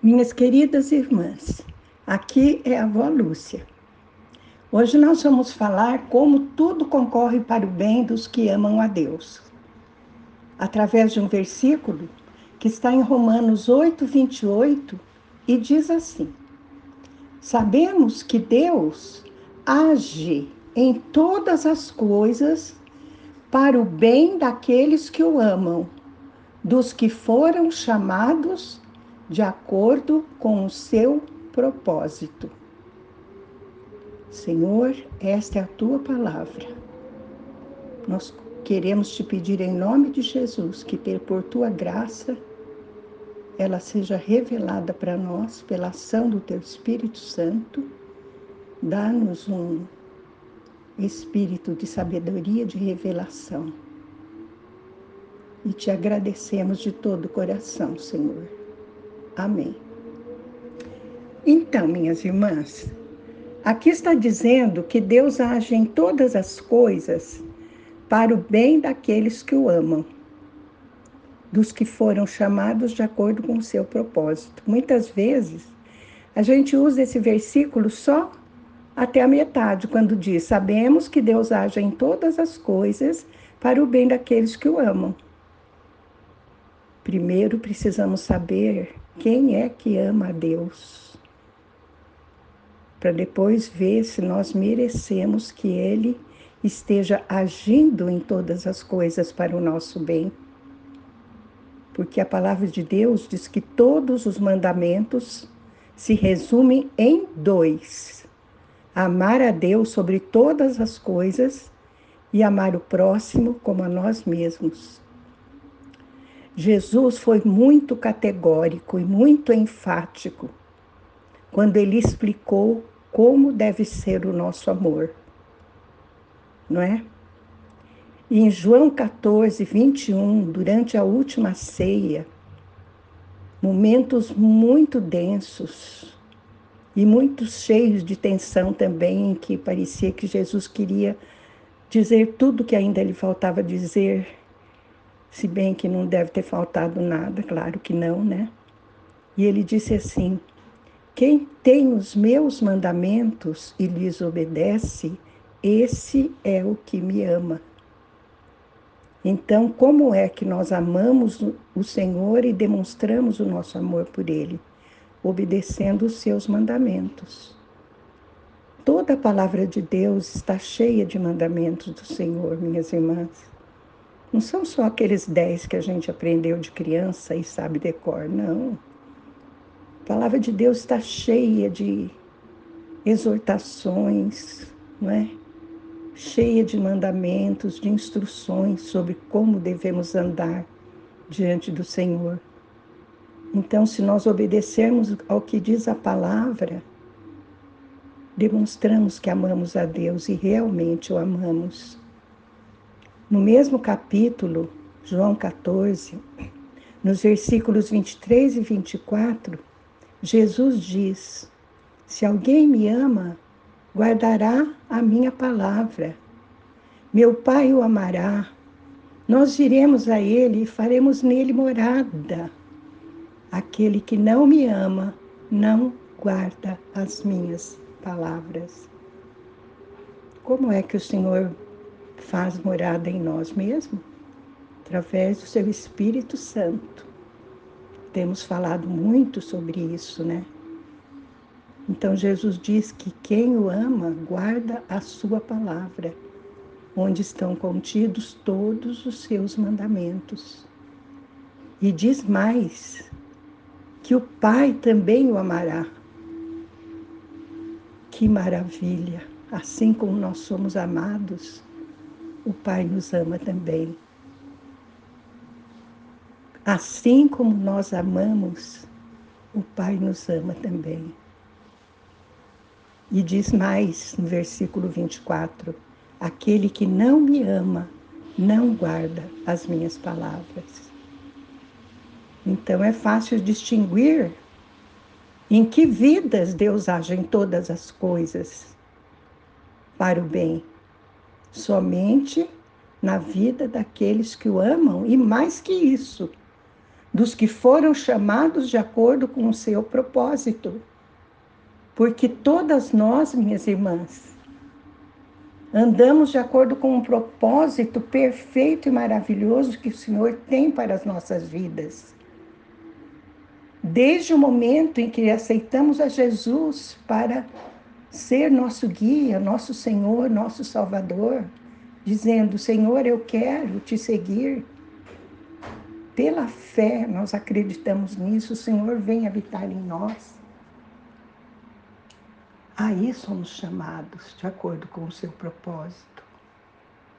Minhas queridas irmãs, aqui é a avó Lúcia. Hoje nós vamos falar como tudo concorre para o bem dos que amam a Deus. Através de um versículo que está em Romanos 8, 28 e diz assim: Sabemos que Deus age em todas as coisas para o bem daqueles que o amam, dos que foram chamados de acordo com o seu propósito. Senhor, esta é a tua palavra. Nós queremos te pedir em nome de Jesus que, por tua graça, ela seja revelada para nós pela ação do teu Espírito Santo. Dá-nos um espírito de sabedoria, de revelação. E te agradecemos de todo o coração, Senhor. Amém. Então, minhas irmãs, aqui está dizendo que Deus age em todas as coisas para o bem daqueles que o amam, dos que foram chamados de acordo com o seu propósito. Muitas vezes a gente usa esse versículo só até a metade, quando diz: Sabemos que Deus age em todas as coisas para o bem daqueles que o amam. Primeiro precisamos saber quem é que ama a Deus, para depois ver se nós merecemos que Ele esteja agindo em todas as coisas para o nosso bem. Porque a palavra de Deus diz que todos os mandamentos se resumem em dois: amar a Deus sobre todas as coisas e amar o próximo como a nós mesmos. Jesus foi muito categórico e muito enfático quando ele explicou como deve ser o nosso amor. Não é? E em João 14, 21, durante a última ceia, momentos muito densos e muito cheios de tensão também, em que parecia que Jesus queria dizer tudo que ainda lhe faltava dizer se bem que não deve ter faltado nada, claro que não, né? E ele disse assim: Quem tem os meus mandamentos e lhes obedece, esse é o que me ama. Então, como é que nós amamos o Senhor e demonstramos o nosso amor por Ele? Obedecendo os seus mandamentos. Toda a palavra de Deus está cheia de mandamentos do Senhor, minhas irmãs. Não são só aqueles dez que a gente aprendeu de criança e sabe decor, não. A palavra de Deus está cheia de exortações, não é? Cheia de mandamentos, de instruções sobre como devemos andar diante do Senhor. Então, se nós obedecermos ao que diz a palavra, demonstramos que amamos a Deus e realmente o amamos. No mesmo capítulo, João 14, nos versículos 23 e 24, Jesus diz: Se alguém me ama, guardará a minha palavra. Meu Pai o amará. Nós iremos a ele e faremos nele morada. Aquele que não me ama, não guarda as minhas palavras. Como é que o Senhor faz morada em nós mesmos através do seu Espírito Santo. Temos falado muito sobre isso, né? Então Jesus diz que quem o ama guarda a sua palavra, onde estão contidos todos os seus mandamentos. E diz mais que o Pai também o amará. Que maravilha! Assim como nós somos amados, o Pai nos ama também. Assim como nós amamos, o Pai nos ama também. E diz mais no versículo 24: Aquele que não me ama, não guarda as minhas palavras. Então é fácil distinguir em que vidas Deus age em todas as coisas para o bem somente na vida daqueles que o amam e mais que isso, dos que foram chamados de acordo com o seu propósito. Porque todas nós, minhas irmãs, andamos de acordo com um propósito perfeito e maravilhoso que o Senhor tem para as nossas vidas. Desde o momento em que aceitamos a Jesus para ser nosso guia, nosso Senhor, nosso Salvador, dizendo: Senhor, eu quero te seguir. Pela fé, nós acreditamos nisso, o Senhor vem habitar em nós. Aí somos chamados de acordo com o seu propósito.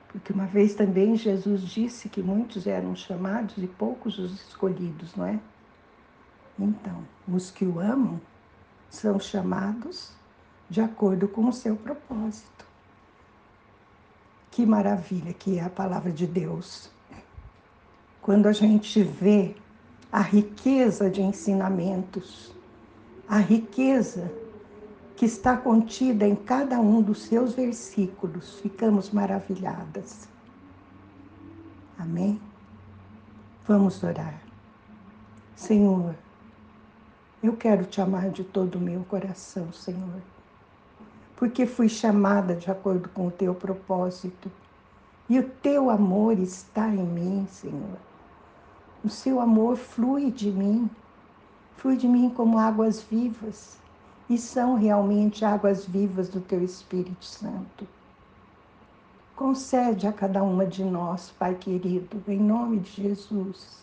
Porque uma vez também Jesus disse que muitos eram chamados e poucos os escolhidos, não é? Então, os que o amam são chamados de acordo com o seu propósito. Que maravilha que é a palavra de Deus. Quando a gente vê a riqueza de ensinamentos, a riqueza que está contida em cada um dos seus versículos, ficamos maravilhadas. Amém? Vamos orar. Senhor, eu quero te amar de todo o meu coração, Senhor, porque fui chamada de acordo com o teu propósito e o teu amor está em mim, Senhor. O seu amor flui de mim, flui de mim como águas vivas e são realmente águas vivas do teu Espírito Santo. Concede a cada uma de nós, Pai querido, em nome de Jesus,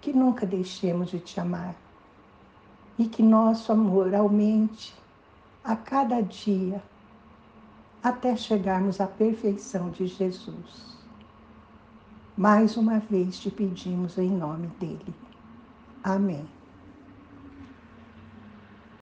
que nunca deixemos de te amar e que nosso amor aumente a cada dia até chegarmos à perfeição de Jesus. Mais uma vez te pedimos em nome dele. Amém.